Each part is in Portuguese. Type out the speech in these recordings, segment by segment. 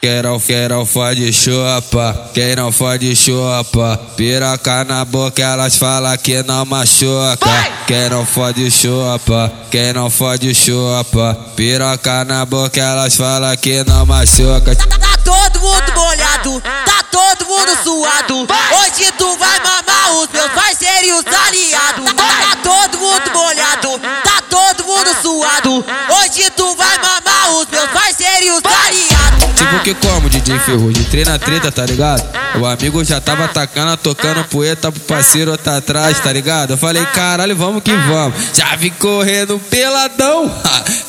Quem não, quem não fode chupa, quem não fode chupa? Piroca na boca elas falam que não machuca. Quem não fode chupa, quem não fode chupa? Piroca na boca elas falam que não machuca. Tá, tá todo mundo molhado, tá todo mundo suado. Hoje tu vai mamar os meus parceiros e os aliados. Tá, tá todo mundo molhado, tá todo mundo suado. Hoje tu vai mamar os meus parceiros os aliados Tipo que como DJ Ferrugem, treina treta, tá ligado? O amigo já tava atacando, tocando poeta pro parceiro tá atrás, tá ligado? Eu falei, caralho, vamos que vamos. Já vim correndo peladão.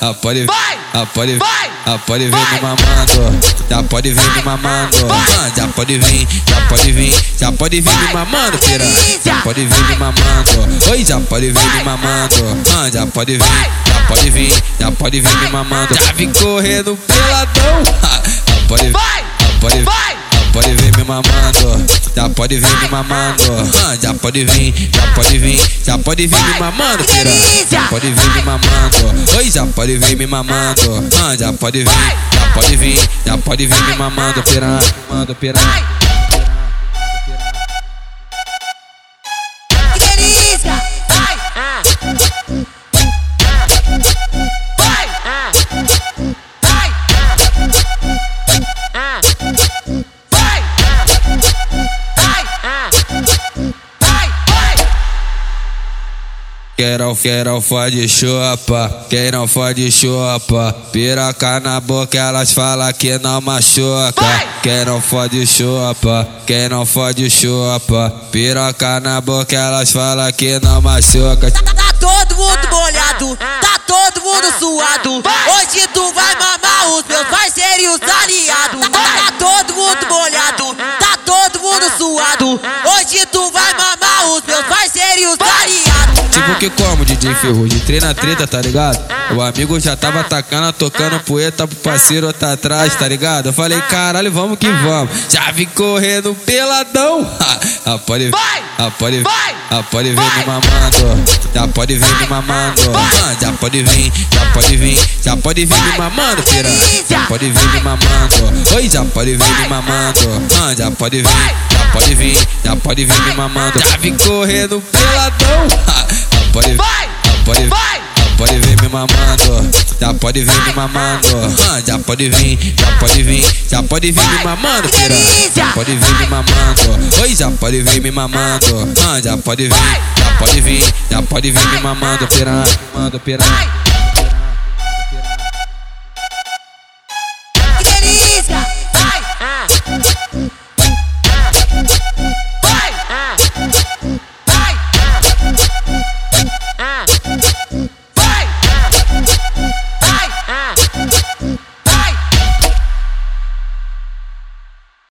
Ah, pode, ah, pode, ah, pode vir me mamando. Já pode vir me mamando. Ah, já pode vir, já pode vir, já pode vir me mamando, piranha. Já pode vir me mamando. Oi, já pode vir me mamando. Ah, já pode vir, já pode vir, já pode vir me mamando. Já vim correndo peladão. já pode vir me mamando, já pode vir, já pode vir, já pode vir me mamando, piranha, já pode vir me mamando, oi, já pode vir me mamando, ah, já pode vir, já pode vir, já pode vir me mamando, piranha, mando piranha. Quem não, quem não fode chupa, quem não fode chupa. Piroca na boca elas falam que não machuca. Quem não fode chupa, quem não fode chupa. Piroca na boca elas falam que não machuca. Tá, tá todo mundo molhado, tá todo mundo suado. Hoje tu vai mamar os meus parceiros Que como DJ Ferrugem, treina treta, tá ligado? O amigo já tava atacando, tocando poeta pro parceiro tá atrás, tá ligado? Eu falei, caralho, vamos que vamos. Já vim correndo peladão. Ah, pode, ah, pode, ah, pode vir me mamando. Já pode vir me mamando. Ah, já pode vir, já pode vir, já pode vir me mamando, piranha. Já pode vir me mamando. Oi, já pode vir me mamando. Ah, já pode vir, já pode vir, já pode vir me mamando. Já vim correndo peladão. Pode, pode, pode vir me mamando, já pode vir me mamando, ah, já pode vir, já pode vir, já pode vir me mamando, piranha, já pode vir me mamando, oi, já pode vir me mamando, ah, já pode vir, já pode vir, já pode vir me mamando, piranha, mando piranha.